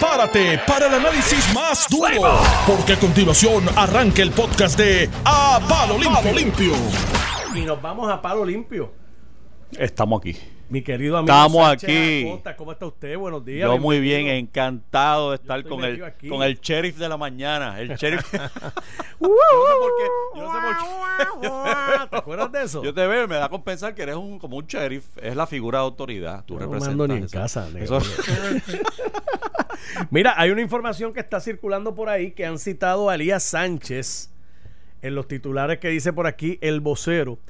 prepárate para el análisis más duro, porque a continuación arranca el podcast de A Palo Limpio. Y nos vamos a palo limpio. Estamos aquí. Mi querido amigo. Estamos Sánchez aquí. Acosta, ¿Cómo está usted? Buenos días. Yo muy bien, encantado de estar con el, aquí. con el sheriff de la mañana. El sheriff. yo no sé por qué. Yo no sé por qué. ¿Te acuerdas de eso? Yo te veo me da con pensar que eres un, como un sheriff. Es la figura de autoridad. Tú no representas. ni en eso. casa. Eso- Mira, hay una información que está circulando por ahí que han citado a Elías Sánchez en los titulares que dice por aquí el vocero.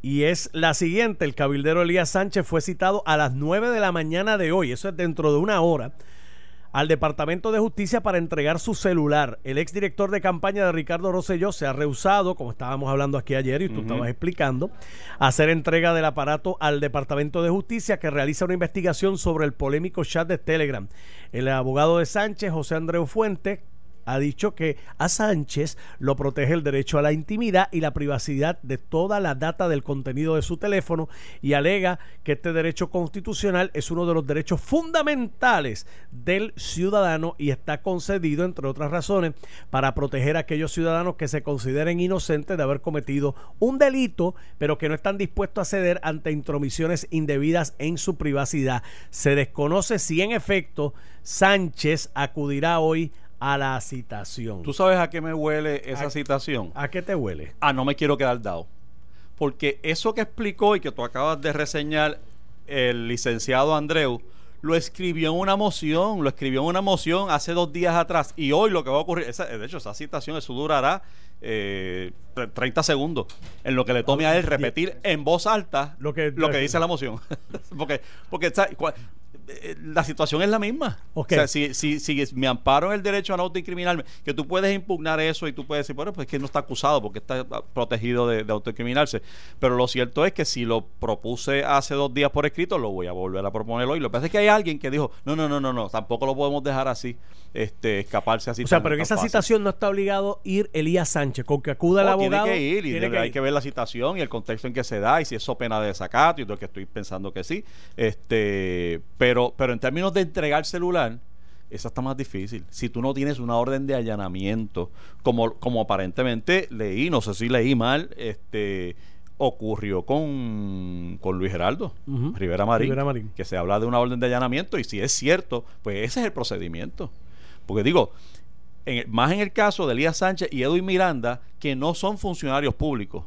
Y es la siguiente, el cabildero Elías Sánchez fue citado a las 9 de la mañana de hoy, eso es dentro de una hora, al Departamento de Justicia para entregar su celular. El exdirector de campaña de Ricardo Rosselló se ha rehusado, como estábamos hablando aquí ayer y tú estabas explicando, a hacer entrega del aparato al Departamento de Justicia que realiza una investigación sobre el polémico chat de Telegram. El abogado de Sánchez, José Andreu Fuente, ha dicho que a Sánchez lo protege el derecho a la intimidad y la privacidad de toda la data del contenido de su teléfono y alega que este derecho constitucional es uno de los derechos fundamentales del ciudadano y está concedido, entre otras razones, para proteger a aquellos ciudadanos que se consideren inocentes de haber cometido un delito, pero que no están dispuestos a ceder ante intromisiones indebidas en su privacidad. Se desconoce si en efecto Sánchez acudirá hoy a la citación. ¿Tú sabes a qué me huele esa ¿A- citación? ¿A qué te huele? Ah, no me quiero quedar dado. Porque eso que explicó y que tú acabas de reseñar el licenciado Andreu, lo escribió en una moción, lo escribió en una moción hace dos días atrás. Y hoy lo que va a ocurrir, esa- de hecho, esa citación, eso durará eh, tre- 30 segundos en lo que le tome a él repetir en voz alta Lo que- lo que dice la moción. porque porque eh, la situación es la misma. O sea, si, si, si me amparo en el derecho a no autoincriminarme, que tú puedes impugnar eso y tú puedes decir, bueno, pues es que no está acusado porque está ah, protegido de, de autoincriminarse. Pero lo cierto es que si lo propuse hace dos días por escrito, lo voy a volver a proponer hoy. Lo que pasa es que hay alguien que dijo, no, no, no, no, no, tampoco lo podemos dejar así, este, escaparse así. O sea, tan- pero en esa fácil. citación no está obligado ir Elías Sánchez, con que acuda el abogado. tiene que ir y tiene que hay ir. que ver la citación y el contexto en que se da y si eso pena de desacato y todo que estoy pensando que sí. Este, pero, pero en términos de entregar celular, esa está más difícil. Si tú no tienes una orden de allanamiento, como, como aparentemente leí, no sé si leí mal, este ocurrió con, con Luis Geraldo Ujú. Rivera Marín, Rivera Marín. que se habla de una orden de allanamiento y si es cierto, pues ese es el procedimiento. Porque digo, más en el caso de Elías Sánchez y Edwin Miranda, que no son funcionarios públicos.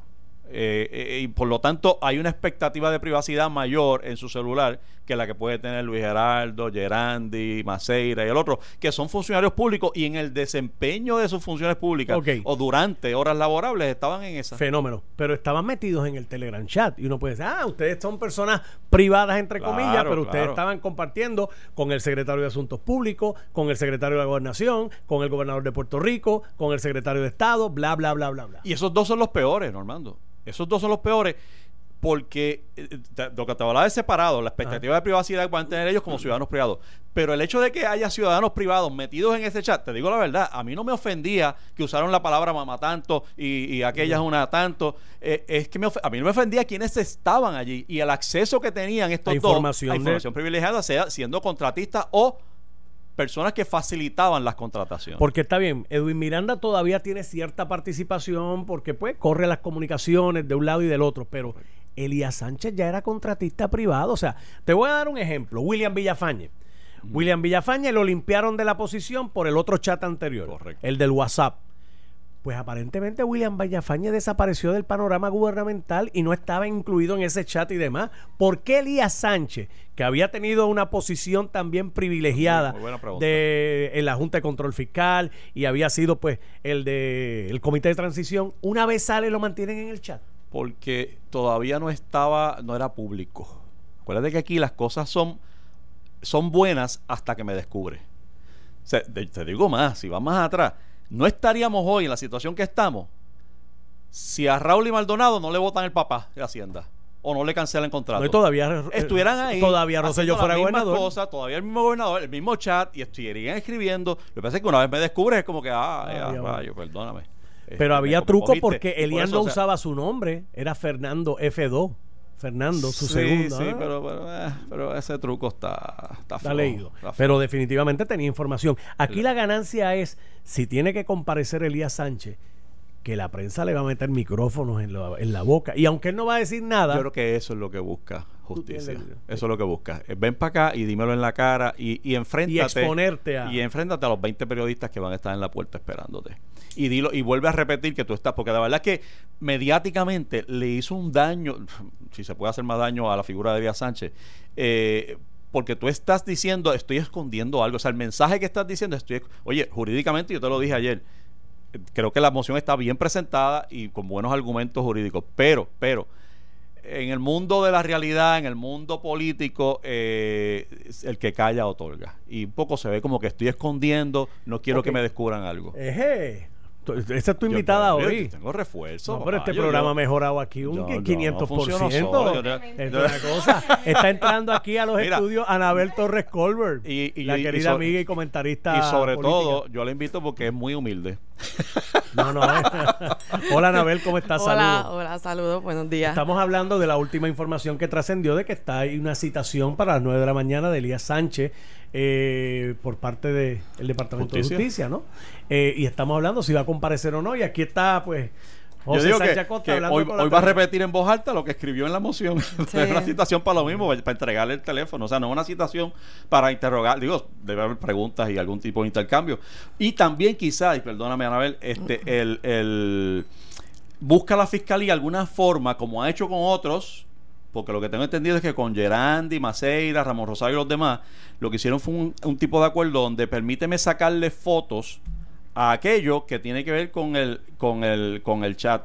Eh, eh, y por lo tanto hay una expectativa de privacidad mayor en su celular que la que puede tener Luis Geraldo, Gerandi, Maceira y el otro, que son funcionarios públicos y en el desempeño de sus funciones públicas o durante horas laborables estaban en esa. Fenómeno. Pero estaban metidos en el Telegram chat. Y uno puede decir, ah, ustedes son personas privadas, entre Claro, comillas, pero ustedes claro. estaban compartiendo con el secretario de Asuntos Públicos, con el secretario de la Gobernación, con el gobernador de Puerto Rico, con el secretario de Estado, bla, bla, bla, bla, bla. Y esos dos son los peores, Normando. Esos dos son los peores porque eh, te- lo que te hablaba de separado, la expectativa de privacidad que van a tener ellos como ciudadanos privados. Pero el hecho de que haya ciudadanos privados metidos en ese chat, te digo la verdad, a mí no me ofendía que usaron la palabra mamá tanto y, y aquella es una tanto. Eh, es que me a mí no me ofendía quienes estaban allí y el acceso que tenían estos La dos información a de- información privilegiada, sea siendo contratistas o personas que facilitaban las contrataciones. Porque está bien, Edwin Miranda todavía tiene cierta participación porque pues corre las comunicaciones de un lado y del otro, pero Elías Sánchez ya era contratista privado. O sea, te voy a dar un ejemplo, William Villafañe. William Villafañe lo limpiaron de la posición por el otro chat anterior, Correcto. el del WhatsApp. Pues aparentemente William Villafañe desapareció del panorama gubernamental y no estaba incluido en ese chat y demás. ¿Por qué Elías Sánchez, que había tenido una posición también privilegiada de en la Junta de Control Fiscal y había sido pues el de el Comité de Transición, una vez sale lo mantienen en el chat? Porque todavía no estaba, no era público. Acuérdate que aquí las cosas son, son buenas hasta que me descubre. O sea, te digo más, si vas más atrás, no estaríamos hoy en la situación que estamos si a Raúl y Maldonado no le votan el papá de Hacienda o no le cancelan contrato. No, todavía estuvieran ahí. Todavía Rosselló fuera gobernador. cosas, todavía el mismo gobernador, el mismo chat, y estuvieran escribiendo. Lo que pasa es que una vez me descubres es como que, ah, Ah, ya, ya, rayo, perdóname. Pero Este, había truco porque por Elian no o sea, usaba su nombre, era Fernando F2. Fernando, su sí, segundo. Sí, ¿ah? pero, pero, eh, pero ese truco está, está, flojo, leído. está. Pero definitivamente tenía información. Aquí la ganancia es, si tiene que comparecer Elías Sánchez, que la prensa le va a meter micrófonos en la, en la boca. Y aunque él no va a decir nada, Yo creo que eso es lo que busca justicia. Eso es lo que busca. Eh, Ven para acá y dímelo en la cara y, y enfréntate. Y exponerte a- Y enfréntate a los 20 periodistas que van a estar en la puerta esperándote. Y dilo, y vuelve a repetir que tú estás, porque la verdad es que mediáticamente le hizo un daño, si se puede hacer más daño a la figura de Elías Sánchez, eh, porque tú estás diciendo, estoy escondiendo algo. O sea, el mensaje que estás diciendo, estoy. Oye, jurídicamente, yo te lo dije ayer, creo que la moción está bien presentada y con buenos argumentos jurídicos, pero, pero, en el mundo de la realidad, en el mundo político, eh, el que calla otorga. Y un poco se ve como que estoy escondiendo, no quiero que me descubran algo. Eje, esa es tu invitada yo- hoy. Tengo refuerzo. No, pero este yo- programa ha mejorado aquí un yo- yo no 500%. funciono solo, una cosa. Está entrando aquí a los Mira. estudios Anabel Torres Colbert, Y- y la y querida amiga y comentarista. Y sobre política. todo, yo la invito porque es muy humilde. No, no. eh. Hola, Anabel, ¿cómo estás? Hola, Saludos. hola, saludos, buenos días. Estamos hablando de la última información que trascendió de que está ahí una citación para las 9 de la mañana de Elías Sánchez eh, por parte del Departamento Justicia. de Justicia, ¿no? Eh, y estamos hablando si va a comparecer o no. Y aquí está, pues, José Yo digo Sánchez que, Acosta que hablando hoy, va a repetir en voz alta lo que escribió en la moción. Sí. Es una citación para lo mismo, para entregarle el teléfono. O sea, no es una citación para interrogar. Digo, debe haber preguntas y algún tipo de intercambio. Y también quizá, y perdóname, Anabel, este, el, el- busca la fiscalía alguna forma, como ha hecho con otros, porque lo que tengo entendido es que con Gerandi, Maceira, Ramón Rosario y los demás, lo que hicieron fue un, un tipo de acuerdo donde permíteme sacarle fotos a aquello que tiene que ver con el, con el, con el chat.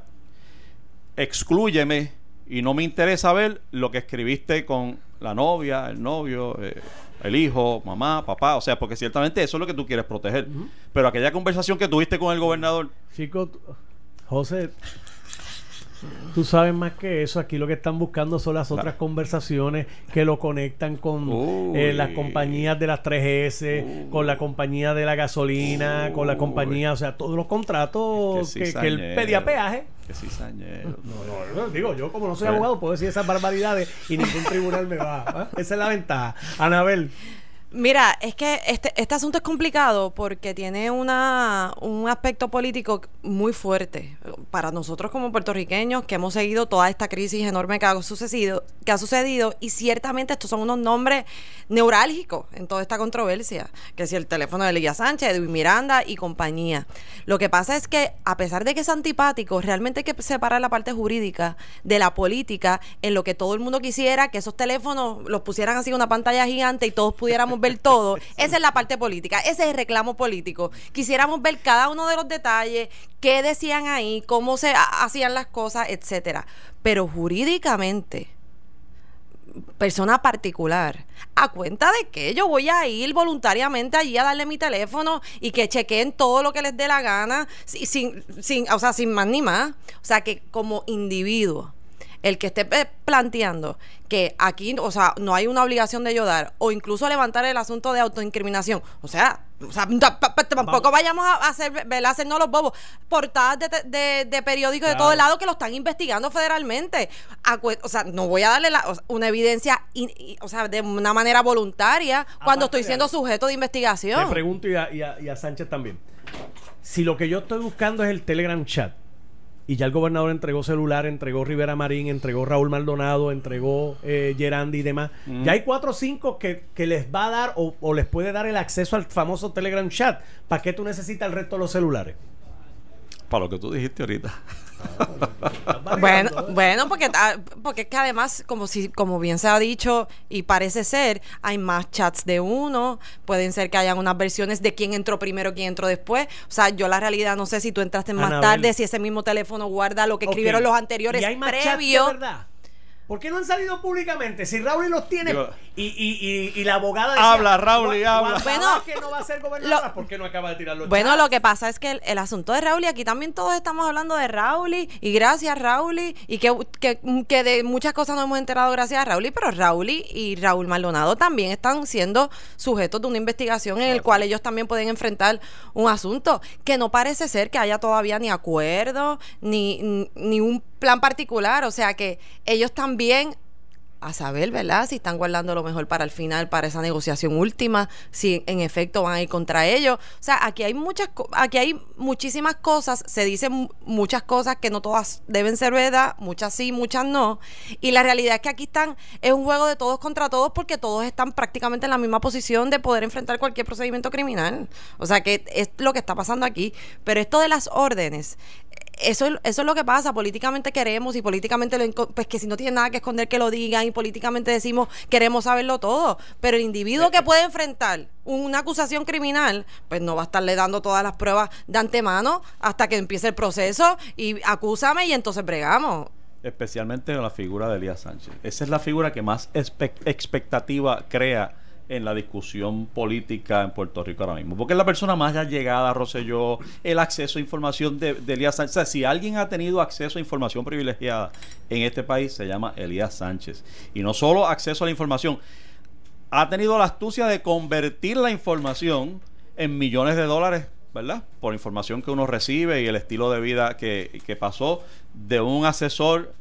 Exclúyeme y no me interesa ver lo que escribiste con la novia, el novio, eh, el hijo, mamá, papá. O sea, porque ciertamente eso es lo que tú quieres proteger. Pero aquella conversación que tuviste con el gobernador, Chico, José, tú sabes más que eso. Aquí lo que están buscando son las otras conversaciones que lo conectan con eh, las compañías de las 3S, con la compañía de la gasolina, con la compañía, o sea, todos los contratos Que que, él pedía peaje. que cizañero. No, no, digo, yo como no soy Sí. abogado puedo decir esas barbaridades y ningún tribunal me va. ¿ah? Esa es la ventaja. Anabel, Mira, es que este, este asunto es complicado porque tiene una, un aspecto político muy fuerte para nosotros como puertorriqueños que hemos seguido toda esta crisis enorme que ha sucedido, que ha sucedido y ciertamente estos son unos nombres neurálgicos en toda esta controversia, que si el teléfono de Elías Sánchez, Edwin Miranda y compañía. Lo que pasa es que a pesar de que es antipático, realmente hay que separar la parte jurídica de la política en lo que todo el mundo quisiera, que esos teléfonos los pusieran así en una pantalla gigante y todos pudiéramos ver todo. Esa es la parte política, ese es el reclamo político. Quisiéramos ver cada uno de los detalles, qué decían ahí, cómo se ha- hacían las cosas, etcétera. Pero jurídicamente, persona particular, a cuenta de que yo voy a ir voluntariamente allí a darle mi teléfono y que chequeen todo lo que les dé la gana, si- sin, sin, o sea, sin más ni más. O sea, que como individuo, el que esté eh, planteando que aquí, o sea, no hay una obligación de ayudar o incluso levantar el asunto de autoincriminación, o sea, o sea, tampoco vayamos a hacer, ¿verdad? hacernos los bobos. Portadas de, de, de periódicos de Claro. todos lados que lo están investigando federalmente. O sea, no voy a darle la- una evidencia, in- o sea, de una manera voluntaria cuando Aparte estoy siendo sujeto de investigación. te pregunto y a, y a- y a Sánchez también. Si lo que yo estoy buscando es el Telegram chat, y ya el gobernador entregó celular, entregó Rivera Marín, entregó Raúl Maldonado, entregó eh, Gerandi y demás, ya hay cuatro o cinco que, que les va a dar o, o les puede dar el acceso al famoso Telegram chat. ¿Para qué tú necesitas el resto de los celulares? Para lo que tú dijiste ahorita. Bueno, bueno, porque, porque es que además, como si, como bien se ha dicho, y parece ser, hay más chats de uno, pueden ser que hayan unas versiones de quién entró primero, quién entró después. O sea, yo la realidad no sé si tú entraste más Anabel. tarde, si ese mismo teléfono guarda lo que escribieron los anteriores ¿Y hay más chats de verdad? ¿Por qué no han salido públicamente? Si Raúl los tiene Digo- y, y, y, y la abogada Habla, Raúl, y "Gua- habla". Bueno, que no va a ser gobernadora, lo- ¿por qué no acaba de tirar los Bueno, lo que pasa es que el, el asunto de Raúl, y aquí también todos estamos hablando de Raúl, y gracias Raúl, y que, que, que de muchas cosas nos hemos enterado gracias a Raúl, pero Raúl y Raúl Maldonado también están siendo sujetos de una investigación en el cual ellos también pueden enfrentar un asunto que no parece ser que haya todavía ni acuerdo, ni, ni un plan particular, o sea que ellos también a saber, ¿verdad? Si están guardando lo mejor para el final, para esa negociación última, si en efecto van a ir contra ellos. O sea, aquí hay muchas, aquí hay muchísimas cosas, se dicen muchas cosas que no todas deben ser verdad, muchas sí, muchas no. Y la realidad es que aquí están, es un juego de todos contra todos porque todos están prácticamente en la misma posición de poder enfrentar cualquier procedimiento criminal. O sea, que es lo que está pasando aquí. Pero esto de las órdenes, eso, eso es lo que pasa. Políticamente queremos y políticamente, lo, pues que si no tiene nada que esconder, que lo digan y políticamente decimos queremos saberlo todo. Pero el individuo que puede enfrentar una acusación criminal, pues no va a estarle dando todas las pruebas de antemano hasta que empiece el proceso y acúsame y entonces bregamos. Especialmente en la figura de Elías Sánchez. Esa es la figura que más expectativa crea en la discusión política en Puerto Rico ahora mismo. Porque es la persona más llegada a Rosselló, el acceso a información de, Elías Sánchez. O sea, si alguien ha tenido acceso a información privilegiada en este país, se llama Elías Sánchez. Y no solo acceso a la información, ha tenido la astucia de convertir la información en millones de dólares, ¿verdad? Por información que uno recibe y el estilo de vida que, que pasó de un asesor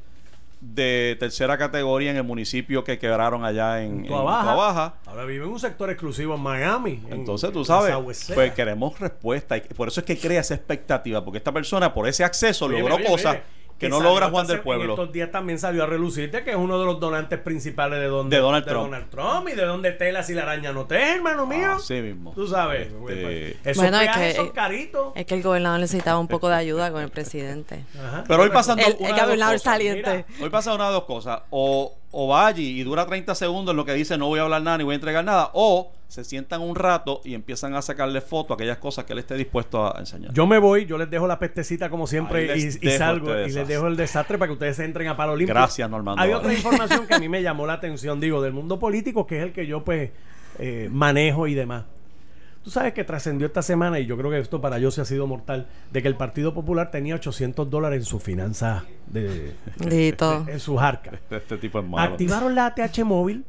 de tercera categoría en el municipio que quebraron allá en, en Baja. Ahora vive en un sector exclusivo en Miami. Entonces, tú sabes, pues queremos respuesta. Por eso es que crea esa expectativa, porque esta persona, por ese acceso, logró cosas que, no logra Juan del Pueblo. estos días también salió a relucirte que es uno de los donantes principales de, donde, de, Donald, Trump. y de donde telas y la araña no te, hermano mío. Así mismo. Tú sabes. Este... Esos bueno, es que, son caritos. Es que el gobernador necesitaba un poco de ayuda con el presidente. Pero hoy pasando el, el gobernador saliente. hoy pasa una de dos cosas. O o va allí y dura 30 segundos en lo que dice no voy a hablar nada ni voy a entregar nada, o se sientan un rato y empiezan a sacarle fotos a aquellas cosas que él esté dispuesto a enseñar. Yo me voy, yo les dejo la pestecita como siempre y, salgo y les dejo el desastre para que ustedes entren a palo limpio. Gracias, Normando. Hay otra información que a mí me llamó la atención, digo, del mundo político, que es el que yo pues eh, manejo y demás. Tú sabes que trascendió esta semana, y yo creo que esto para yo se ha sido mortal, de que el Partido Popular tenía 800 dólares en su finanza de, en sus arcas. Este tipo es Activaron la ATH móvil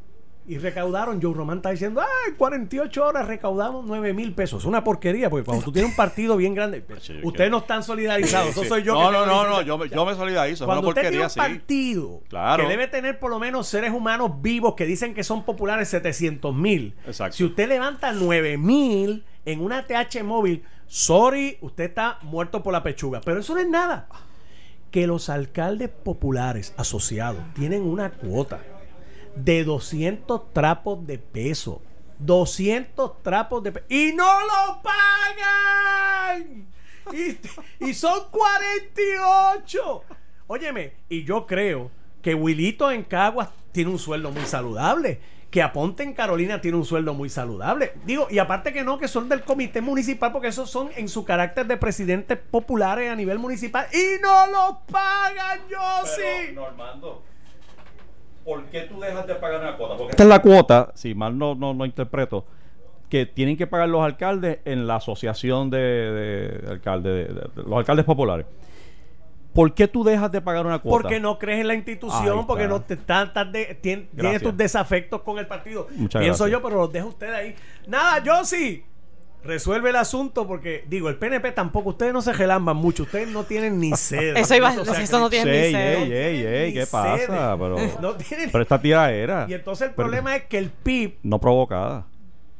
y recaudaron. Joe Román está diciendo, ay, 48 horas recaudamos 9 mil pesos. Una porquería, porque cuando tú tienes un partido bien grande, ustedes no están solidarizados. Eso soy yo. No, no, no, no, yo, yo me solidarizo. Cuando usted tiene un partido que debe tener por lo menos seres humanos vivos que dicen que son populares 700 mil. Si usted levanta 9 mil en una TH móvil, sorry, usted está muerto por la pechuga. Pero eso no es nada. Que los alcaldes populares asociados tienen una cuota de 200 trapos de peso. 200 trapos de peso. Y no lo pagan. Y, son 48. Óyeme, y yo creo que Wilito en Caguas tiene un sueldo muy saludable. Que Aponte en Carolina tiene un sueldo muy saludable. Digo, y aparte que no, que son del comité municipal, porque esos son en su carácter de presidentes populares a nivel municipal. Y no lo pagan, yo sí. Normando, ¿por qué tú dejas de pagar una cuota? Porque esta es la cuota, si mal no, no, interpreto, que tienen que pagar los alcaldes en la asociación de, alcaldes, de, los alcaldes populares. ¿Por qué tú dejas de pagar una cuota? Porque no crees en la institución, porque no te están, tienes tus desafectos con el partido. Pienso yo, pero los dejo ustedes ahí. Nada, yo sí resuelve el asunto porque, digo, el PNP tampoco, ustedes no se gelamban mucho, ustedes no tienen ni sed. eso, iba, eso no tiene ni sed. Ey, ey, ey, ¿qué pasa? Pero, pero esta tía era. Y entonces el problema es que el PIB... No provocada.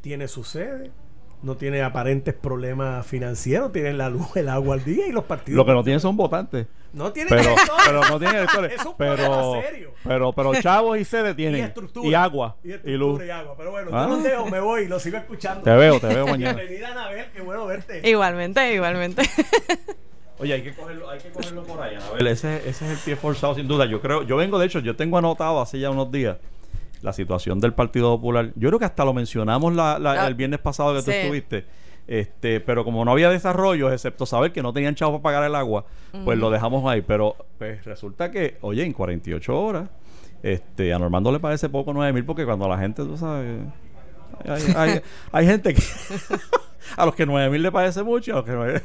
Tiene su sede no tiene aparentes problemas financieros, tienen la luz, el agua al día y los partidos. Lo que no tienen son votantes. No tienen pero, pero no tienen electores. Es un pero, serio. Pero, pero chavos y sede tienen. Y, estructura, y agua. Y, luz. Y agua. Pero bueno, yo ah. los dejo, me voy y los sigo escuchando. Te veo, te veo mañana. Bienvenida, Anabel, qué bueno verte. Igualmente, igualmente. Oye, hay que cogerlo, hay que cogerlo por ahí, Anabel. Ese, ese es el pie forzado, sin duda. Yo creo, yo vengo, de hecho, yo tengo anotado hace ya unos días la situación del Partido Popular. Yo creo que hasta lo mencionamos la, ah, el viernes pasado que tú estuviste. Este, pero como no había desarrollo, excepto saber que no tenían chavos para pagar el agua, pues lo dejamos ahí. Pero pues resulta que, oye, en 48 horas, este, a Normando le parece poco 9 mil porque cuando la gente, tú sabes, hay, hay, gente que a los que 9 mil le parece mucho, a los que 9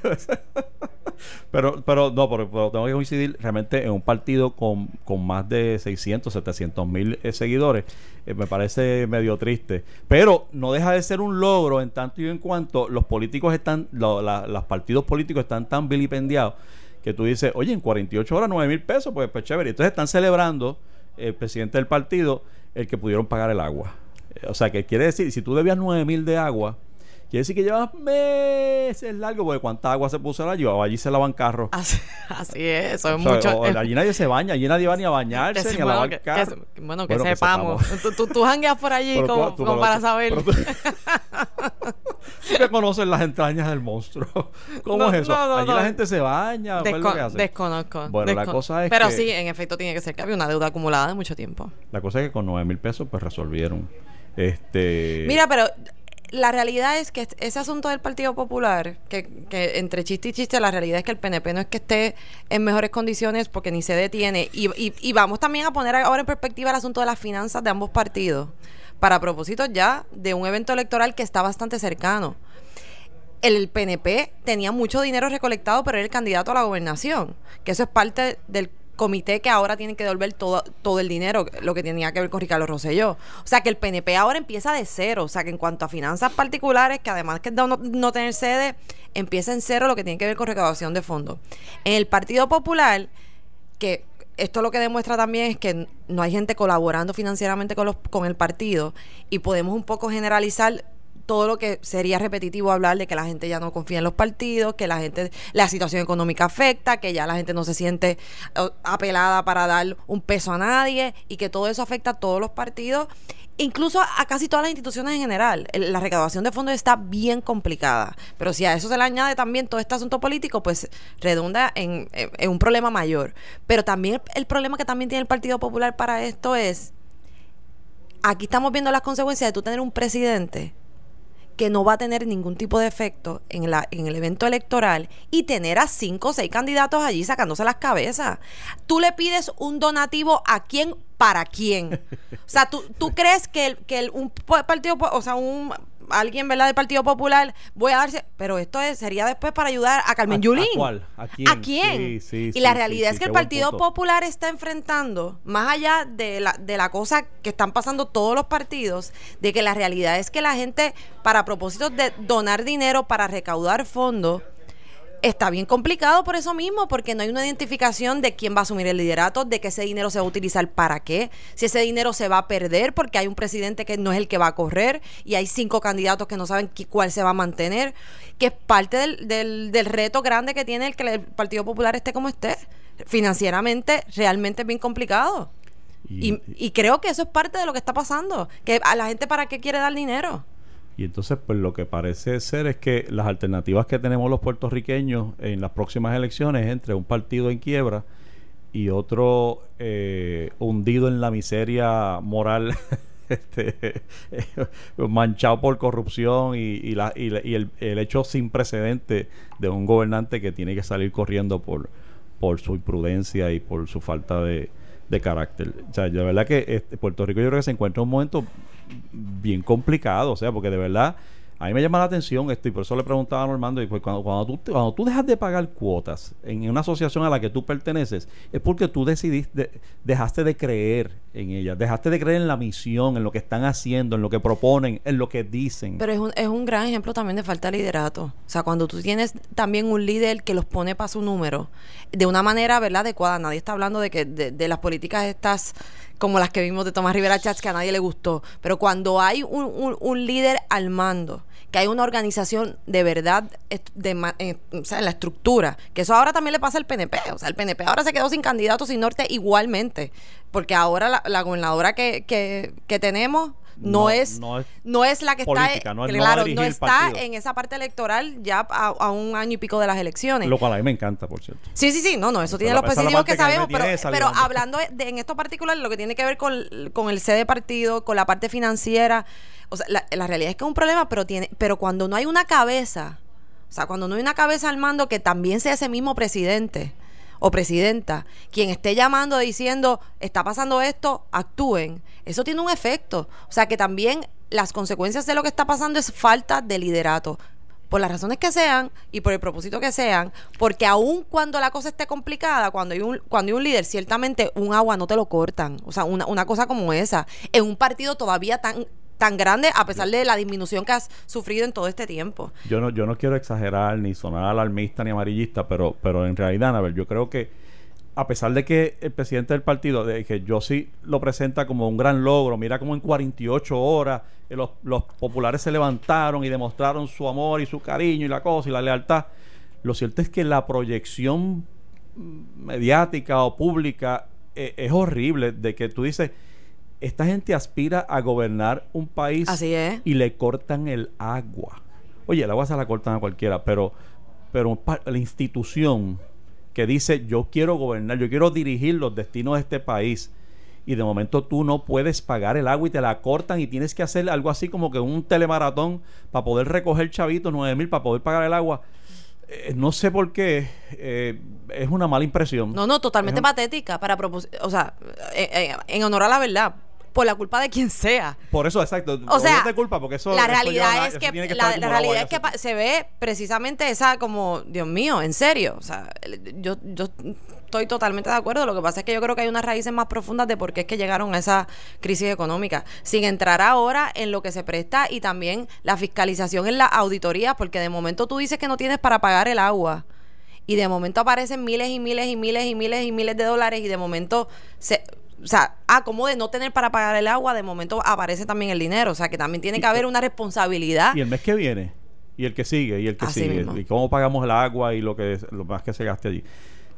pero, pero no, pero, tengo que coincidir realmente en un partido con, con más de 600, 700 mil eh, seguidores. Eh, me parece medio triste. Pero no deja de ser un logro en tanto y en cuanto los políticos están, los partidos políticos están tan vilipendiados que tú dices, oye, en 48 horas 9 mil pesos, pues, pues chévere. Entonces están celebrando el presidente del partido el que pudieron pagar el agua. O sea, que quiere decir, si tú debías 9 mil de agua, quiere decir que llevas meses largo, porque cuánta agua se puso allí, o allí se lavan carros. Así, así es, eso es O sea, mucho. o es- allí nadie se baña, allí nadie va ni a bañarse, que- ni a bueno, lavar que, que- carros. bueno, que Bueno, sepamos. sepamos. tú, tú, jangueas por allí Pero como, tú- como pero para saber. pero tú- las entrañas del monstruo. ¿Cómo No, es eso? no, no, Allí la gente se baña. ¿qué es lo Desco- que hace? desconozco. Bueno, la desco- cosa es Pero que- sí, en efecto, tiene que ser que había una deuda acumulada de mucho tiempo. La cosa es que con 9 mil pesos pues resolvieron. Este Mira, pero la realidad es que ese asunto del Partido Popular, que, que entre chiste y chiste, la realidad es que el PNP no es que esté en mejores condiciones porque ni se detiene. Y, y- y vamos también a poner ahora en perspectiva el asunto de las finanzas de ambos partidos, para propósitos ya de un evento electoral que está bastante cercano. El PNP tenía mucho dinero recolectado, pero era el candidato a la gobernación, que eso es parte del comité que ahora tiene que devolver todo, todo el dinero, lo que tenía que ver con Ricardo Rosselló. O sea que el PNP ahora empieza de cero. O sea que en cuanto a finanzas particulares, que además que no, no tener sede, empieza en cero lo que tiene que ver con recaudación de fondos. En el Partido Popular, que esto lo que demuestra también es que no hay gente colaborando financieramente con, los, con el partido y podemos un poco generalizar todo lo que sería repetitivo hablar de que la gente ya no confía en los partidos, que la gente, la situación económica afecta, que ya la gente no se siente apelada para dar un peso a nadie y que todo eso afecta a todos los partidos, incluso a casi todas las instituciones en general. La recaudación de fondos está bien complicada, pero si a eso se le añade también todo este asunto político, pues redunda en, en- un problema mayor. Pero también el problema que también tiene el Partido Popular para esto es, aquí estamos viendo las consecuencias de tú tener un presidente que no va a tener ningún tipo de efecto en, la, en el evento electoral y tener a cinco o seis candidatos allí sacándose las cabezas. Tú le pides un donativo a quién, para quién. O sea, tú, tú crees que, el, que el- un partido, o sea, un alguien, ¿verdad?, del Partido Popular, voy a darse, pero esto es- sería después para ayudar a Carmen ¿A- Yulín. a cuál? ¿A quién? ¿A quién? Sí, sí, y la realidad es que el Partido. Popular está enfrentando, más allá de la, de la cosa que están pasando todos los partidos, de que la realidad es que la gente, para propósitos de donar dinero para recaudar fondos, está bien complicado por eso mismo, porque no hay una identificación de quién va a asumir el liderato, de que ese dinero se va a utilizar para qué, si ese dinero se va a perder porque hay un presidente que no es el que va a correr y hay cinco candidatos que no saben cuál se va a mantener, que es parte del, del, del reto grande que tiene el que el Partido Popular esté como esté. Financieramente, realmente es bien complicado. Y, Y, y creo que eso es parte de lo que está pasando, que a la gente para qué quiere dar dinero. Y entonces, pues lo que parece ser es que las alternativas que tenemos los puertorriqueños en las próximas elecciones es entre un partido en quiebra y otro eh, hundido en la miseria moral, este, manchado por corrupción y, la- y y el, el hecho sin precedente de un gobernante que tiene que salir corriendo por, por su imprudencia y por su falta de, de carácter. O sea, de verdad que este, Puerto Rico yo creo que se encuentra en un momento bien complicado, o sea, porque de verdad a mí me llama la atención esto y por eso le preguntaba a Normando, y pues cuando, cuando, tú, cuando tú dejas de pagar cuotas en una asociación a la que tú perteneces, es porque tú decidiste, dejaste de creer en ella, dejaste de creer en la misión, en lo que están haciendo, en lo que proponen, en lo que dicen. Pero es un, es un gran ejemplo también de falta de liderato. O sea, cuando tú tienes también un líder que los pone para su número, de una manera, ¿verdad?, adecuada. Nadie está hablando de que de, de las políticas estas como las que vimos de Tomás Rivera Chats que a nadie le gustó. Pero cuando hay un- un líder al mando, que hay una organización de verdad est- de, eh, o sea, en la estructura, que eso ahora también le pasa al PNP. O sea, el PNP ahora se quedó sin candidato, sin norte igualmente. Porque ahora la, la gobernadora que, que, que tenemos no, No, es, no es no es la que política, está no es- no claro, no está en esa parte electoral ya a, a un año y pico de las elecciones. Lo cual a mí me encanta, por cierto. Sí, sí, sí, no, no, eso tiene los positivos que sabemos, pero, pero hablando de, en esto particular, lo que tiene que ver con, con el sede partido, con la parte financiera, o sea, la, la realidad es que es un problema, pero tiene, pero cuando no hay una cabeza, o sea, cuando no hay una cabeza al mando que también sea ese mismo presidente o presidenta, quien esté llamando diciendo, está pasando esto, actúen, eso tiene un efecto. O sea, que también las consecuencias de lo que está pasando es falta de liderato por las razones que sean y por el propósito que sean, porque aun cuando la cosa esté complicada, cuando hay un, cuando hay un líder, ciertamente un agua no te lo cortan. O sea, una, una cosa como esa, en un partido todavía tan, tan grande, a pesar de la disminución que has sufrido en todo este tiempo. Yo no, yo no quiero exagerar ni sonar alarmista ni amarillista, pero, pero en realidad, Anabel, yo creo que a pesar de que el presidente del partido, de que yo sí lo presenta como un gran logro, mira como en 48 horas eh, los, los populares se levantaron y demostraron su amor y su cariño y la cosa y la lealtad. Lo cierto es que la proyección mm, mediática o pública eh, es horrible de que tú dices, esta gente aspira a gobernar un país Así es. y le cortan el agua. Oye, el agua se la cortan a cualquiera, pero, pero la institución que dice yo quiero gobernar, yo quiero dirigir los destinos de este país y de momento tú no puedes pagar el agua y te la cortan y tienes que hacer algo así como que un telemaratón para poder recoger chavitos, nueve mil para poder pagar el agua. Eh, no sé por qué, eh, es una mala impresión. No, no, totalmente un- patética para o sea, eh, en honor a la verdad, por la culpa de quien sea. Por eso, exacto. O sea, olvídate culpa porque eso, la eso realidad lleva- es que, la, realidad es que se ve precisamente esa como, Dios mío, en serio. O sea, yo, yo estoy totalmente de acuerdo. Lo que pasa es que yo creo que hay unas raíces más profundas de por qué es que llegaron a esa crisis económica. Sin entrar ahora en lo que se presta y también la fiscalización en la auditoría, porque de momento tú dices que no tienes para pagar el agua. Y de momento aparecen miles y miles y miles y miles y miles de dólares y de momento se... O sea, ah, como de no tener para pagar el agua, de momento aparece también el dinero. O sea, que también tiene que haber una responsabilidad. Y el mes que viene, y el que sigue, y el que Así sigue, mismo. y cómo pagamos el agua y lo que lo más que se gaste allí.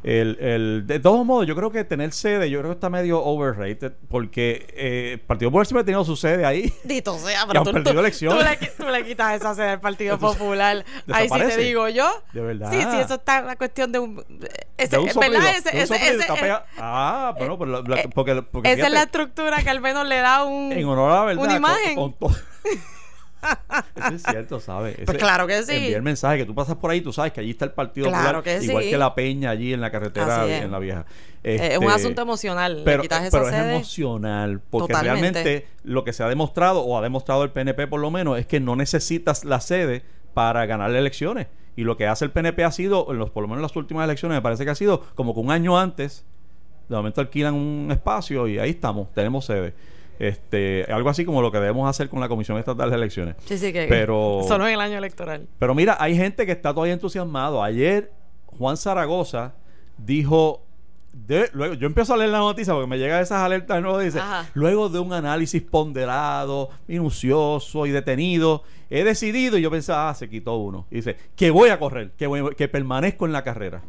El, el, de todos modos, yo creo que tener sede, yo creo que está medio overrated, porque eh, el Partido Popular siempre ha tenido su sede ahí. Dito sea, Y pero han tú, perdido tú- elecciones. tú le, qui- tú le quitas esa sede al Partido Popular. Ahí sí te digo yo. De verdad. Sí, sí, eso está la cuestión de un. Ese, De un ¿verdad? soplido, Ese- de un ese- soplido ese- está pegado. ah, bueno, pero la- la- porque, porque esa es la estructura que al menos le da un. en honor a la verdad. una con- imagen. con to- Eso es cierto, ¿sabes? Pues claro que sí. Envía el mensaje que tú pasas por ahí, tú sabes que allí está el Partido Claro Popular, que igual sí. que la Peña allí en la carretera, en la vieja. Es un Este, asunto emocional. pero, esa pero es emocional porque Totalmente. realmente lo que se ha demostrado o ha demostrado el PNP por lo menos es que no necesitas la sede para ganar las elecciones y lo que hace el PNP ha sido en los por lo menos en las últimas elecciones me parece que ha sido como que un año antes de momento alquilan un espacio y ahí estamos tenemos sede este algo así como lo que debemos hacer con la Comisión Estatal de Elecciones Sí, sí, que. pero Solo en el año electoral. pero mira, hay gente que está todavía entusiasmado. Ayer Juan Zaragoza dijo, de, luego, yo empiezo a leer la noticia porque me llegan esas alertas nuevo, dice, Ajá. luego de un análisis ponderado, minucioso y detenido, he decidido, y yo pensaba, ah, se quitó uno. Y dice, que voy a correr, que, voy- que permanezco en la carrera.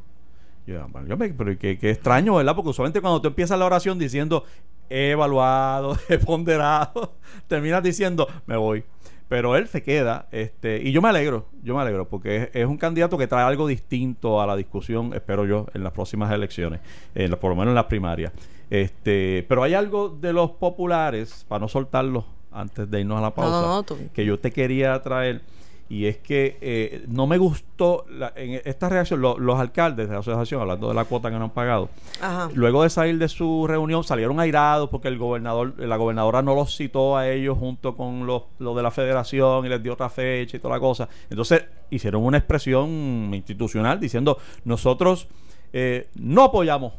Yo, ah, bueno, yo me- pero qué extraño, ¿verdad? Porque usualmente cuando tú empiezas la oración diciendo he evaluado, he ponderado, terminas diciendo me voy. Pero él se queda, este, y yo me alegro, yo me alegro, porque es, es un candidato que trae algo distinto a la discusión, espero yo, en las próximas elecciones, en las- por lo menos en las primarias. Este, pero hay algo de los populares, para no soltarlo antes de irnos a la pausa, no, no, tú- que yo te quería traer y es que eh, no me gustó la- en esta reacción lo- los alcaldes de la asociación hablando de la cuota que no han pagado Ajá. luego de salir de su reunión salieron airados porque el gobernador la gobernadora no los citó a ellos junto con los lo de la federación y les dio otra fecha y toda la cosa. Entonces hicieron una expresión institucional diciendo nosotros eh, no apoyamos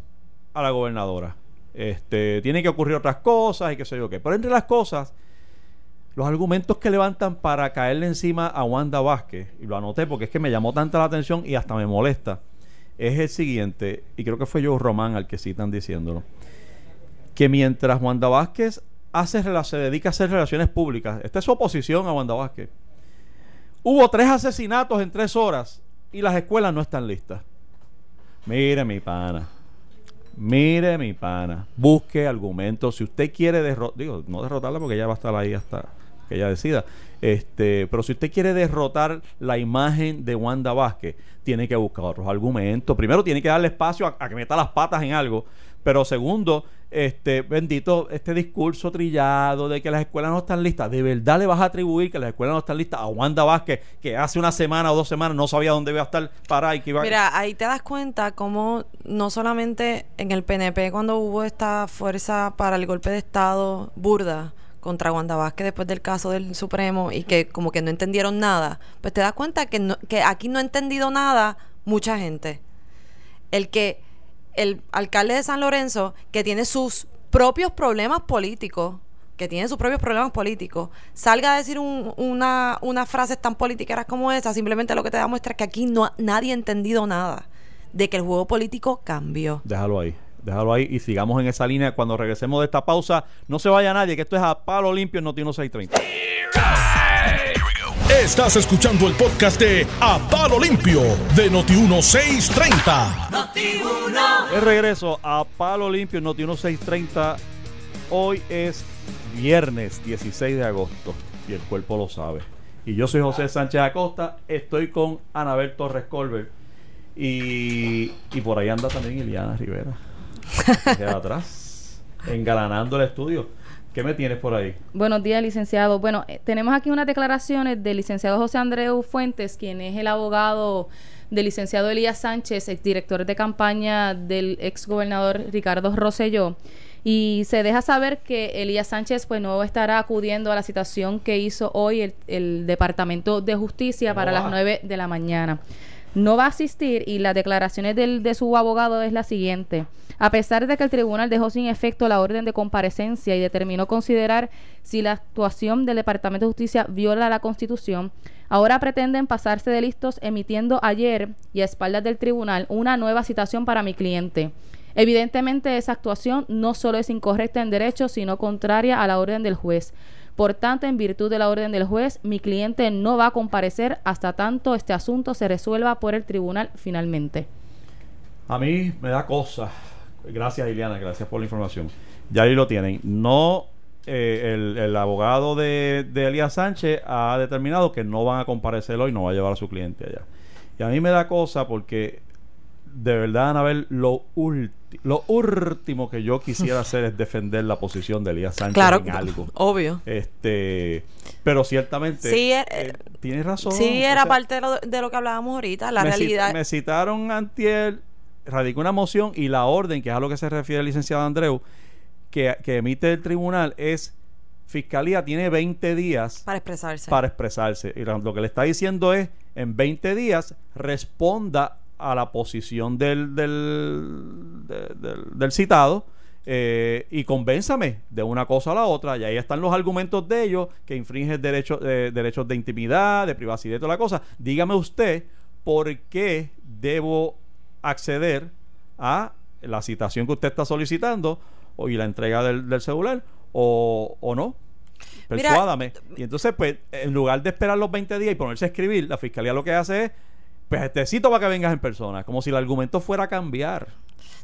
a la gobernadora. Este tiene que ocurrir otras cosas y qué sé yo qué pero entre las cosas los argumentos que levantan para caerle encima a Wanda Vázquez, y lo anoté porque es que me llamó tanta la atención y hasta me molesta, es el siguiente, y creo que fue Joe Román al que citan diciéndolo, que mientras Wanda Vázquez hace, se dedica a hacer relaciones públicas, esta es su oposición a Wanda Vázquez, hubo tres asesinatos en tres horas y las escuelas no están listas. Mire mi pana, Mire, mi pana, busque argumentos. Si usted quiere derrotar, digo, no derrotarla porque ella va a estar ahí hasta que ella decida. Este, pero si usted quiere derrotar la imagen de Wanda Vázquez, tiene que buscar otros argumentos. Primero, tiene que darle espacio a, que meta las patas en algo. Pero segundo, este, bendito, este discurso trillado de que las escuelas no están listas, ¿de verdad le vas a atribuir que las escuelas no están listas a Wanda Vázquez, que hace una semana o dos semanas no sabía dónde iba a estar para y que iba a... Mira, ahí te das cuenta cómo no solamente en el PNP cuando hubo esta fuerza para el golpe de Estado burda contra Wanda Vázquez después del caso del Supremo y que como que no entendieron nada, pues te das cuenta que, no- que aquí no ha entendido nada mucha gente. El que el alcalde de San Lorenzo, que tiene sus propios problemas políticos, que tiene sus propios problemas políticos, salga a decir un- una, unas frases tan politiqueras como esa, simplemente lo que te da muestra es que aquí no, nadie ha entendido nada. de que el juego político cambió. Déjalo ahí. Déjalo ahí y sigamos en esa línea. Cuando regresemos de esta pausa, no se vaya nadie, que esto es a palo limpio en Noti 1630. Estás escuchando el podcast de A Palo Limpio de Noti1630. De regreso a Palo Limpio en Noti 1630. Hoy es viernes 16 de agosto y el cuerpo lo sabe. Y yo soy José Sánchez Acosta, estoy con Anabel Torres Colbert y, y por ahí anda también Iliana Rivera. queda atrás, engalanando el estudio. ¿Qué me tienes por ahí? Buenos días, licenciado. Bueno, eh, tenemos aquí unas declaraciones del licenciado José Andreu Fuentes, quien es el abogado del licenciado Elías Sánchez, exdirector de campaña del exgobernador Ricardo Rosselló. Y se deja saber que Elías Sánchez pues no estará acudiendo a la citación que hizo hoy el, el Departamento de Justicia para va. las 9 de la mañana. No va a asistir y las declaraciones del, de su abogado es la siguiente. A pesar de que el tribunal dejó sin efecto la orden de comparecencia y determinó considerar si la actuación del Departamento de Justicia viola la Constitución, ahora pretenden pasarse de listos emitiendo ayer y a espaldas del tribunal una nueva citación para mi cliente. Evidentemente esa actuación no solo es incorrecta en derecho, sino contraria a la orden del juez. Por tanto, en virtud de la orden del juez, mi cliente no va a comparecer hasta tanto este asunto se resuelva por el tribunal finalmente. A mí me da cosa. Gracias, Iliana, gracias por la información. Ya ahí lo tienen. No, eh, el, el abogado de, de Elías Sánchez ha determinado que no van a comparecer hoy, no va a llevar a su cliente allá. Y a mí me da cosa porque, de verdad, Anabel, lo, lo último que yo quisiera hacer es defender la posición de Elías Sánchez Claro, en algo. obvio. Este, pero ciertamente, Sí, eh, eh, tienes razón. Sí, o era sea, parte de lo, de lo que hablábamos ahorita, la me realidad. me citaron antier, radicó una moción y la orden, que es a lo que se refiere el licenciado Andreu, que, que emite el tribunal es, Fiscalía tiene 20 días para expresarse. para expresarse. Y lo lo que le está diciendo es, en 20 días responda a la posición del, del, de- del, del citado eh, y convénzame de una cosa a la otra. Y ahí están los argumentos de ellos que infringen derechos eh, derechos de intimidad, de privacidad y toda la cosa. Dígame usted por qué debo acceder a la citación que usted está solicitando o, y la entrega del, celular o, o no. Mira, Persuádame. y entonces, pues, en lugar de esperar los 20 días y ponerse a escribir, la fiscalía lo que hace es, pues, te cito para que vengas en persona, como si el argumento fuera a cambiar.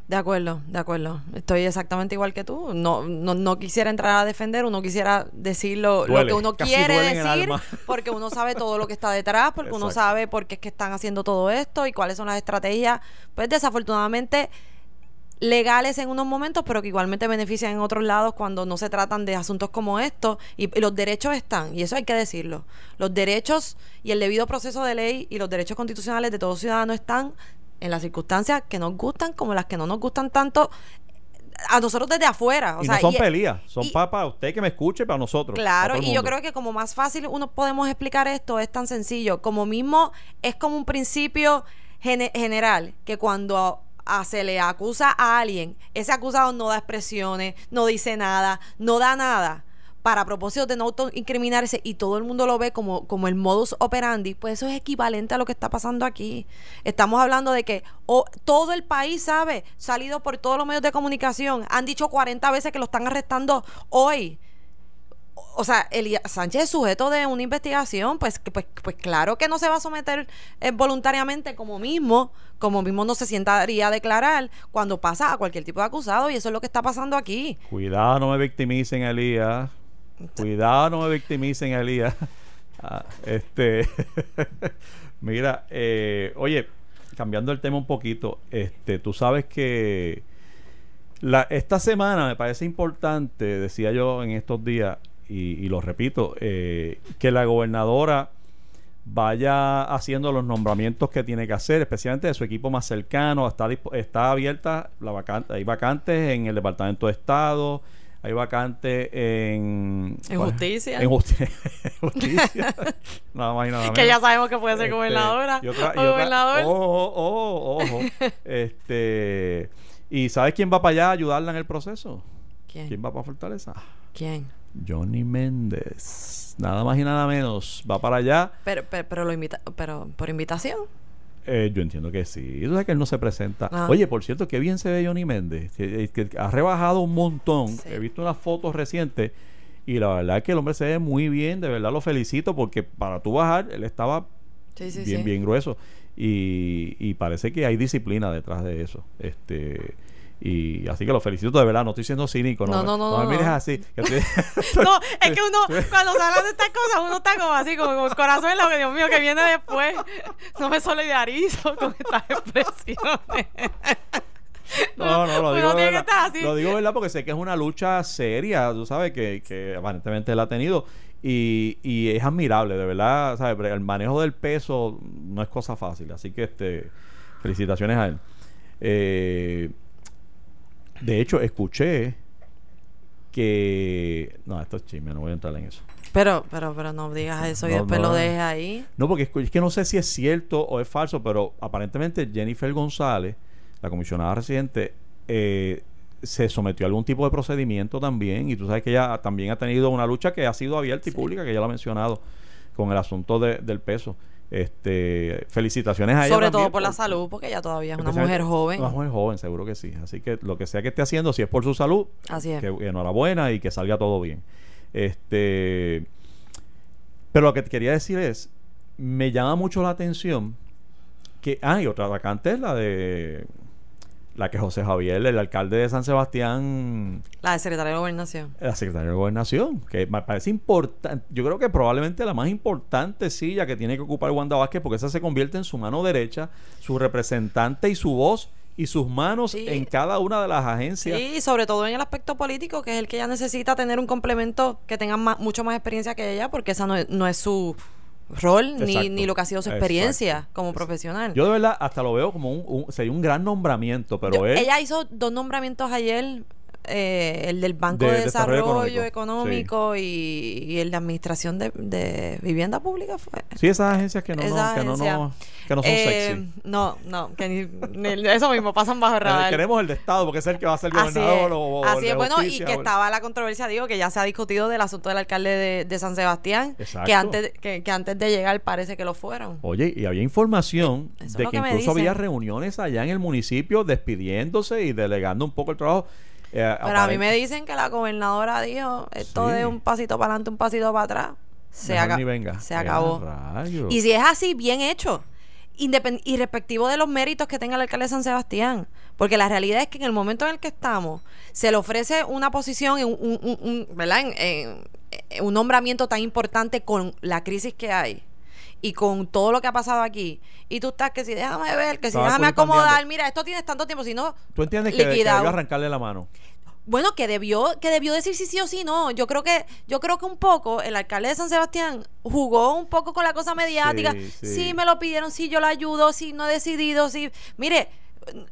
De acuerdo, de acuerdo. Estoy exactamente igual que tú. No, no, no quisiera entrar a defender, uno quisiera decir lo, que uno quiere decir, porque uno sabe todo lo que está detrás, porque uno sabe por qué es que están haciendo todo esto y cuáles son las estrategias, pues desafortunadamente legales en unos momentos, pero que igualmente benefician en otros lados cuando no se tratan de asuntos como estos. Y, y los derechos están, y eso hay que decirlo. Los derechos y el debido proceso de ley y los derechos constitucionales de todos ciudadanos están en las circunstancias que nos gustan como las que no nos gustan tanto a nosotros desde afuera. O y sea, no son y- peleas, son y- para usted que me escuche, para nosotros. Claro, para todo y yo creo que como más fácil uno podemos explicar esto es tan sencillo. Como mismo es como un principio gene- general que cuando a- se le acusa a alguien, ese acusado no da expresiones, no dice nada, no da nada para propósito de no autoincriminarse y todo el mundo lo ve como, como el modus operandi, pues eso es equivalente a lo que está pasando aquí. Estamos hablando de que oh, todo el país sabe, salido por todos los medios de comunicación, han dicho 40 veces que lo están arrestando hoy o sea, Elías Sánchez es sujeto de una investigación, pues, pues, pues claro que no se va a someter eh, voluntariamente como mismo, como mismo no se sientaría a declarar cuando pasa a cualquier tipo de acusado y eso es lo que está pasando aquí. Cuidado, no me victimicen, Elías. Cuidado, no me victimicen, Elías. Ah, este. Mira, eh, oye, cambiando el tema un poquito, este, tú sabes que la, esta semana me parece importante, decía yo en estos días, y, y lo repito, eh, que la gobernadora vaya haciendo los nombramientos que tiene que hacer, especialmente de su equipo más cercano. Está, está abierta la vacante, hay vacantes en el Departamento de Estado, hay vacantes en... En justicia. En justi- justicia. nada más y nada menos. Que ya sabemos que puede ser Este, gobernadora y otra- y o gobernador. Ojo, ojo, ojo. este, ¿Y sabes quién va para allá a ayudarla en el proceso? ¿Quién? ¿Quién va para Fortaleza? ¿Quién? Johnny Méndez. Nada más y nada menos. Va para allá. Pero, pero, pero lo invita, pero por invitación. Eh, yo entiendo que sí. Sabes que él no se presenta. Ah. Oye, por cierto, qué bien se ve Johnny Méndez. Que, que ha rebajado un montón. Sí. He visto unas fotos recientes y la verdad es que el hombre se ve muy bien. De verdad lo felicito porque para tú bajar, él estaba Sí, sí, bien, bien grueso. Y, y parece que hay disciplina detrás de eso. Este. Y así que lo felicito de verdad, no estoy siendo cínico. No, No, me- no, no, me no, mires no. así. que estoy- No, es que uno, cuando se hablan de estas cosas, uno está como así, como con el corazón en lo que, Dios mío, que viene después. No me solidarizo con estas expresiones. No, no, lo digo, que verdad, así. lo digo verdad porque sé que es una lucha seria, tú sabes, que, que aparentemente él ha tenido y, y es admirable, de verdad, ¿sabes? Pero El manejo del peso no es cosa fácil, así que este felicitaciones a él. Eh, de hecho, escuché que... No, esto es chisme, no voy a entrar en eso. Pero, pero, pero no digas eso y No, después no. lo dejes ahí. No, porque es, es que no sé si es cierto o es falso, pero aparentemente Jennifer González, la comisionada residente, eh, se sometió a algún tipo de procedimiento también. Y tú sabes que ella también ha tenido una lucha que ha sido abierta y pública, que ya lo ha mencionado, con el asunto de- del peso. Este, felicitaciones a ella. Sobre todo por la salud, porque ella todavía es una mujer joven. Una mujer joven, seguro que sí. Así que lo que sea que esté haciendo, si es por su salud, Así es. que enhorabuena y que salga todo bien. Este, pero lo que te quería decir es, me llama mucho la atención que, ah, y otra vacante es la de la que José Javier, el alcalde de San Sebastián, La de secretaria de gobernación. la secretaria de Gobernación, que me parece importante, yo creo que probablemente la más importante silla que tiene que ocupar Wanda Vázquez, porque esa se convierte en su mano derecha, su representante y su voz y sus manos Sí. en cada una de las agencias. Sí, sobre todo en el aspecto político, que es el que ella necesita tener un complemento que tenga mucho más experiencia que ella, porque esa no es, no es su rol ni, ni lo que ha sido su experiencia Exacto. como profesional. Yo de verdad hasta lo veo como un, un- sería un gran nombramiento, pero Yo- él ella hizo dos nombramientos ayer, eh, el del Banco De de, Desarrollo Desarrollo, Económico, y, y el de Administración de, de Vivienda Pública fue. sí esas agencias que no, no- que no, no- que no son Eh, sexy. No, no, que ni, ni- eso mismo, pasan bajo el Eh, radar. Queremos el de Estado porque es el que va a ser Así gobernador o, así es. bueno, y que o estaba la controversia, digo, que ya se ha discutido del asunto del alcalde de, de San Sebastián, Exacto. que antes, que, que antes de llegar parece que lo fueron. Oye, y había información de que, incluso había reuniones allá en el municipio despidiéndose y delegando un poco el trabajo. Eh, Pero a mí me dicen que la gobernadora dijo, esto Sí. de un pasito para adelante, un pasito para atrás, se, aca- venga. se acabó. Y si es así, bien hecho. Independ y respectivo de los méritos que tenga el alcalde de San Sebastián. Porque la realidad es que en el momento en el que estamos, se le ofrece una posición, en un, un- un- un- ¿verdad? En- en- en un nombramiento tan importante con la crisis que hay y con todo lo que ha pasado aquí. Y tú estás que si déjame ver, que si Estaba déjame acomodar, mira, esto tienes tanto tiempo, si no, ¿Tú entiendes que, que debió arrancarle la mano? bueno, que debió, que debió decir si sí o sí no. Yo creo que, yo creo que un poco el alcalde de San Sebastián jugó un poco con la cosa mediática. Sí, Sí, sí. me lo pidieron, sí, yo lo ayudo, sí, no he decidido, sí. Mire,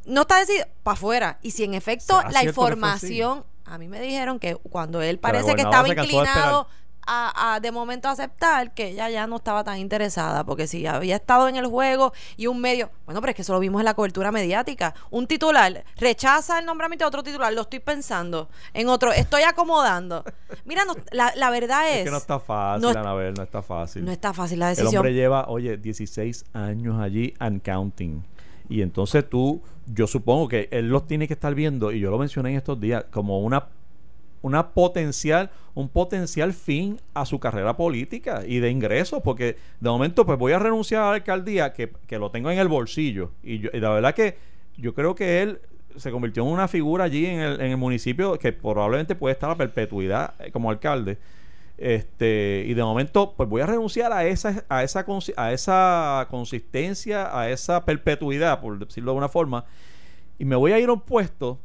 no está decidido para afuera. Y si en efecto ¿Será la información, a mí me dijeron que cuando él la parece que estaba inclinado. A, a de momento aceptar que ella ya no estaba tan interesada, porque si había estado en el juego y un medio, bueno, pero es que eso lo vimos en la cobertura mediática, un titular rechaza el nombramiento de otro titular, lo estoy pensando, en otro, estoy acomodando. Mira, no- la, la verdad es, Es que no está fácil, no- Anabel, no está fácil. no está fácil la El decisión. hombre lleva, oye, 16 años allí and counting. Y entonces tú, yo supongo que él los tiene que estar viendo, y yo lo mencioné en estos días, como una una potencial un potencial fin a su carrera política y de ingresos porque de momento pues voy a renunciar a la alcaldía que, que lo tengo en el bolsillo. Y, yo- y la verdad que yo creo que él se convirtió en una figura allí en el, en el municipio que probablemente puede estar a perpetuidad eh, como alcalde. Este y de momento pues voy a renunciar a esa a esa a esa consistencia a esa perpetuidad por decirlo de alguna forma y me voy a ir a un puesto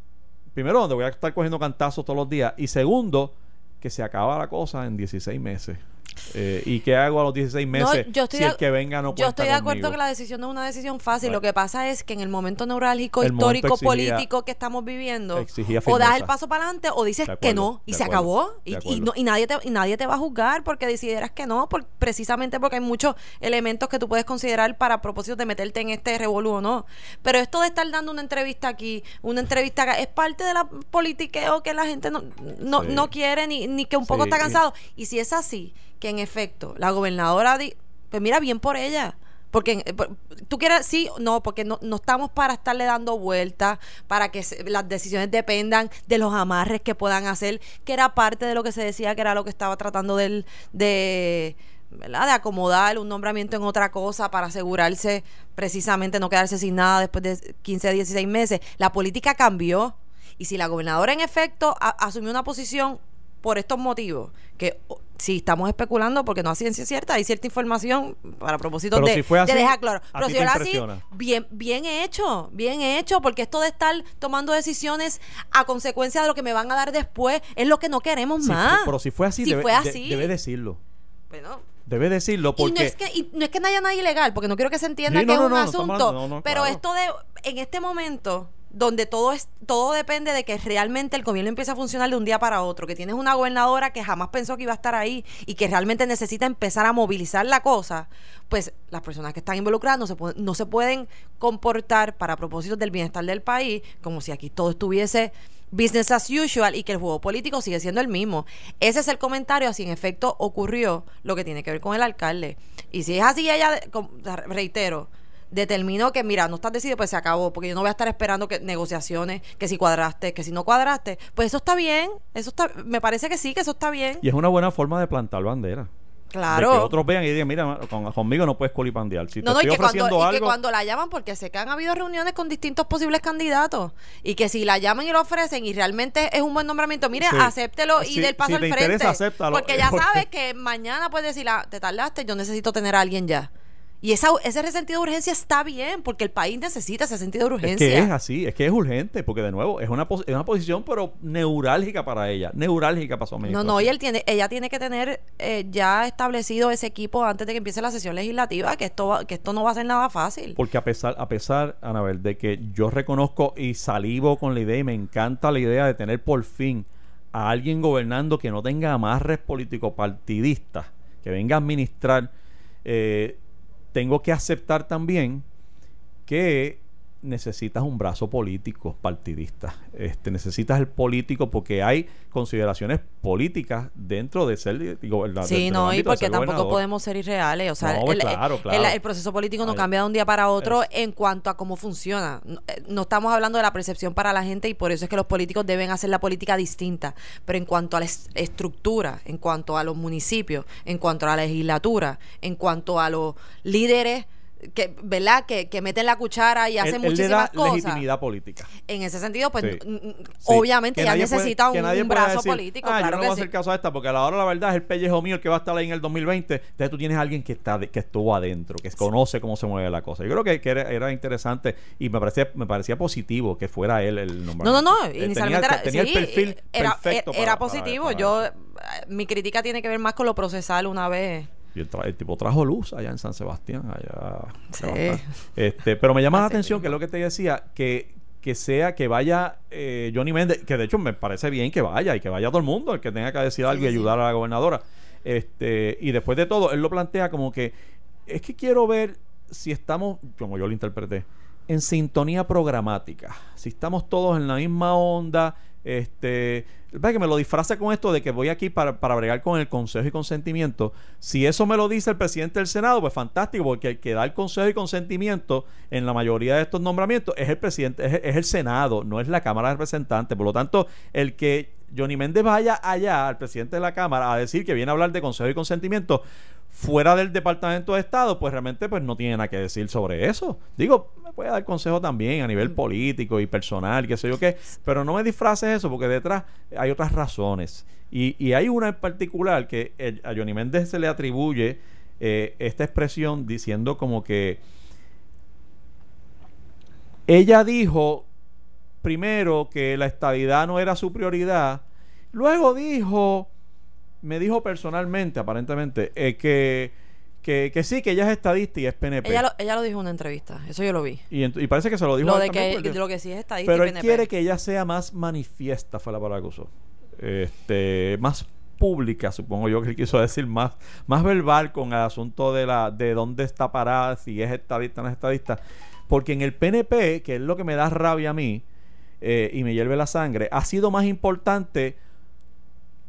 primero donde voy a estar cogiendo cantazos todos los días. Y segundo que se acaba la cosa en 16 meses Eh, y qué hago a los 16 meses yo estoy si de- el que venga no Yo estoy de acuerdo conmigo? que la decisión no es una decisión fácil. Lo que pasa es que en el momento neurálgico, El momento histórico, exigía- político que estamos viviendo, o das el paso para adelante o dices que no y se acuerdo, acabó. Y, no- y nadie te, y nadie te va a juzgar porque decidieras que no, por- precisamente porque hay muchos elementos que tú puedes considerar para propósito de meterte en este revolú o no. Pero esto de estar dando una entrevista aquí, una entrevista acá, es parte de la politiqueo que la gente no, no, Sí. no quiere ni, ni que un poco Sí, está cansado. Y si es así, que en efecto la gobernadora, pues mira, bien por ella. Porque eh, tú quieres, sí, no, porque no, no estamos para estarle dando vueltas, para que las decisiones dependan de los amarres que puedan hacer, que era parte de lo que se decía que era lo que estaba tratando del, de, ¿verdad? de acomodar un nombramiento en otra cosa para asegurarse precisamente no quedarse sin nada después de 15, 16 meses. La política cambió y si la gobernadora en efecto a- asumió una posición por estos motivos, que si estamos especulando porque no hay ciencia cierta, hay cierta información para propósito Pero de, si fue así, de dejar claro. ¿a Pero si así, impresiona? bien, bien hecho, bien hecho, porque esto de estar tomando decisiones a consecuencia de lo que me van a dar después es lo que no queremos más. pero si fue así, Si debe, fue de- así. debe decirlo. Bueno, Debe decirlo y no, porque... es que, y no es que no haya nada ilegal, porque no quiero que se entienda Sí, que no, es un asunto. hablando- no, no, pero claro. esto de, en este momento, donde todo es, todo depende de que realmente el gobierno empiece a funcionar de un día para otro, que tienes una gobernadora que jamás pensó que iba a estar ahí y que realmente necesita empezar a movilizar la cosa, pues las personas que están involucradas no se, no se pueden comportar para propósitos del bienestar del país como si aquí todo estuviese business as usual y que el juego político sigue siendo el mismo. Ese es el comentario, así en efecto ocurrió lo que tiene que ver con el alcalde. Y si es así, ella, reitero, determinó que, mira, no estás decidido, pues se acabó, porque yo no voy a estar esperando que negociaciones, que si cuadraste, que si no cuadraste, pues eso está bien, eso está, me parece que sí, que eso está bien. Y es una buena forma de plantar bandera. Claro. De que otros vean y digan, mira, con- conmigo no puedes colipandear. Si te No, no, y cuando, y que algo... cuando la llaman, porque sé que han habido reuniones con distintos posibles candidatos, y que si la llaman y lo ofrecen y realmente es un buen nombramiento, mire, Sí. acéptelo y del paso si al te frente. interesa, acéptalo. Porque ya Porque- sabes que mañana puedes decir, ah, te tardaste, yo necesito tener a alguien ya. Y esa, ese sentido de urgencia está bien, porque el país necesita ese sentido de Es urgencia. que es así, es que es urgente, porque de nuevo es una, es una posición pero neurálgica para ella, neurálgica para su No, administración. no, y él tiene, ella tiene que tener eh, ya establecido ese equipo antes de que empiece la sesión legislativa, que esto, va- que esto no va a ser nada fácil. Porque a pesar, a pesar, Anabel, de que yo reconozco y salivo con la idea y me encanta la idea de tener por fin a alguien gobernando que no tenga amarres político-partidistas, que venga a administrar, eh, tengo que aceptar también que necesitas un brazo político partidista. Este, necesitas el político porque hay consideraciones políticas dentro de ser gobernador. Sí, no, y porque tampoco podemos ser irreales. O sea, No, el, claro, el- claro. el proceso político no Ay, cambia de un día para otro es- en cuanto a cómo funciona. No, eh, no estamos hablando de la percepción para la gente y por eso es que los políticos deben hacer la política distinta. Pero en cuanto a la es- estructura, en cuanto a los municipios, en cuanto a la legislatura, en cuanto a los líderes que, ¿verdad? Que, que meten la cuchara y hacen él, él le muchísimas da cosas. legitimidad política. En ese sentido, pues Sí. Sí. obviamente ya puede- necesita un, brazo decir, político. Ah, claro yo no que voy a hacer caso a esta porque a la hora la verdad es el pellejo mío el que va a estar ahí en el 2020. Entonces tú tienes a alguien que está de- que estuvo adentro, que conoce cómo se mueve la cosa. Yo creo que, que era, era interesante y me parecía me parecía positivo que fuera él el nombre. No, no, no. Inicialmente era, tenía sí, el perfil era, perfecto era, era para- positivo. para Yo, eh, mi crítica tiene que ver más con lo procesal una vez. Y el, tipo trajo luz allá en San Sebastián. Allá, Sí. este, pero me llama la atención que es lo que te decía, que, que sea, que vaya eh, Johnny Méndez, que de hecho me parece bien que vaya y que vaya todo el mundo, el que tenga que decir algo y sí. ayudar a la gobernadora. Este, y después de todo, él lo plantea como que es que quiero ver si estamos, como yo lo interpreté, en sintonía programática. Si estamos todos en la misma onda, este, que me lo disfraza con esto de que voy aquí para, para bregar con el consejo y consentimiento. Si eso me lo dice el presidente del Senado, pues fantástico, porque el que da el consejo y consentimiento en la mayoría de estos nombramientos es el presidente, es, es el Senado, no es la Cámara de Representantes. Por lo tanto, el que Johnny Méndez vaya allá al presidente de la Cámara a decir que viene a hablar de consejo y consentimiento fuera del Departamento de Estado, pues realmente pues no tiene nada que decir sobre eso. Digo, me puede dar consejo también a nivel político y personal, qué sé yo qué, pero no me disfraces eso porque detrás hay otras razones. Y, y hay una en particular que el- a Johnny Méndez se le atribuye eh, esta expresión diciendo como que ella dijo primero que la estabilidad no era su prioridad, luego dijo me dijo personalmente, aparentemente, eh, que, que, que sí, que ella es estadista y es PNP. Ella lo, ella lo dijo en una entrevista. Eso yo lo vi. y, parece que se lo dijo Lo de que, porque- lo que sí es estadista Pero y él quiere que ella sea más manifiesta, fue la palabra que usó. Este, más pública, supongo yo que él quiso decir, más, más verbal con el asunto de la de dónde está parada, si es estadista o no es estadista. Porque en el PNP, que es lo que me da rabia a mí eh, y me hierve la sangre, ha sido más importante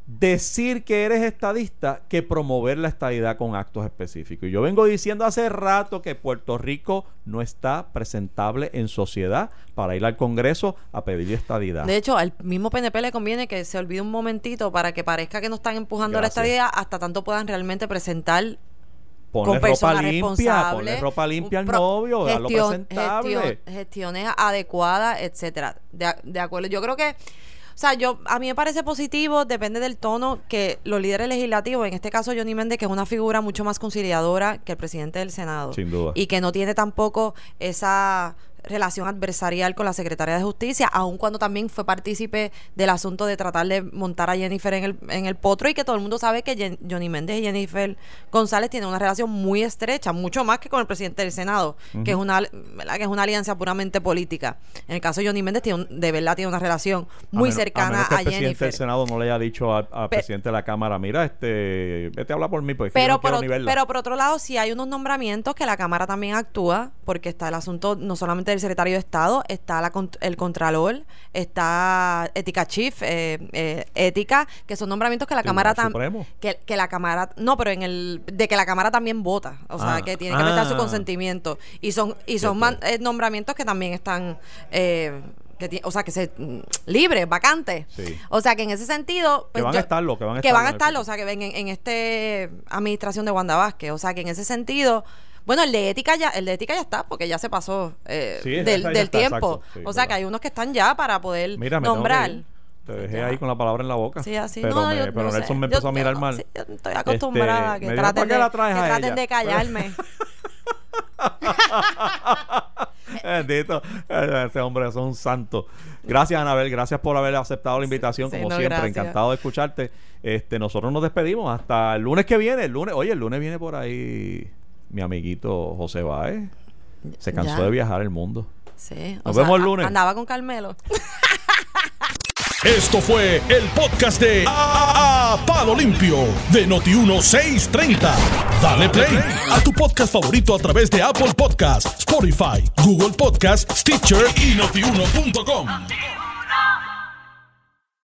decir que eres estadista que promover la estadidad con actos específicos. Y yo vengo diciendo hace rato que Puerto Rico no está presentable en sociedad para ir al Congreso a pedir estadidad. De hecho, al mismo PNP le conviene que se olvide un momentito para que parezca que no están empujando Gracias. la estadidad hasta tanto puedan realmente presentar Ponle con ropa limpia, ponle ropa limpia al novio, darlo gestión- presentable. gestión- gestiones adecuadas, etcétera. De acuerdo. Yo creo que, o sea, yo a mí me parece positivo, depende del tono que los líderes legislativos, en este caso Johnny Méndez, que es una figura mucho más conciliadora que el presidente del Senado, Sin duda. y que no tiene tampoco esa relación adversarial con la secretaria de Justicia, aun cuando también fue partícipe del asunto de tratar de montar a Jennifer en el, en el potro y que todo el mundo sabe que Jen- Johnny Méndez y Jennifer González tienen una relación muy estrecha, mucho más que con el presidente del Senado, que es una ¿verdad? que es una alianza puramente política. En el caso de Johnny Méndez tiene un- de verdad tiene una relación muy A menos- cercana menos que a, el presidente del Senado no le haya dicho al, presidente de la Cámara, mira, este, vete a hablar por mí, porque Pero yo no por, quiero ot- ni verla". pero por otro lado, si hay unos nombramientos que la Cámara también actúa, porque está el asunto no solamente del secretario de Estado, está la, el Contralor, está Ética Chief, eh, eh, Ética, que son nombramientos que la Cámara también. Que, que la Cámara. No, pero en el. De que la Cámara también vota. O sea, Ah. que tiene que prestar su Ah. consentimiento. Y son, y son man- eh, nombramientos que también están. eh, que o sea, que se mm, libres, vacantes. Sí. O sea, que en ese sentido. Que van a estarlo, que van a que van estarlo a estarlo, o sea, que ven en, en este administración de Wanda Vázquez. O sea, que en ese sentido, bueno, el de ética ya, el de ética ya está, porque ya se pasó eh, Sí, del, está, tiempo. sí, o sea, verdad. que hay unos que están ya para poder Mira, nombrar. Te dejé Ya. ahí con la palabra en la boca. Sí, así. Pero, no, me- yo- pero Nelson sé. me empezó Yo- a mirar yo- mal. sí, yo estoy acostumbrada a Este, que traten, ¿para qué de, la traten callarme. Bendito, ese hombre es un santo. Gracias, Anabel. Gracias por haber aceptado la invitación. sí, como no, siempre, gracias. encantado de escucharte. Este, nosotros nos despedimos hasta el lunes que viene. El lunes, oye, el lunes viene por ahí mi amiguito José Baez. Se cansó Ya. de viajar el mundo. Sí. Nos vemos el lunes. Andaba con Carmelo. Esto fue el podcast de A, A- Palo Limpio de Noti1630. Dale play a tu podcast favorito a través de Apple Podcasts, Spotify, Google Podcasts, Stitcher y notiuno.com.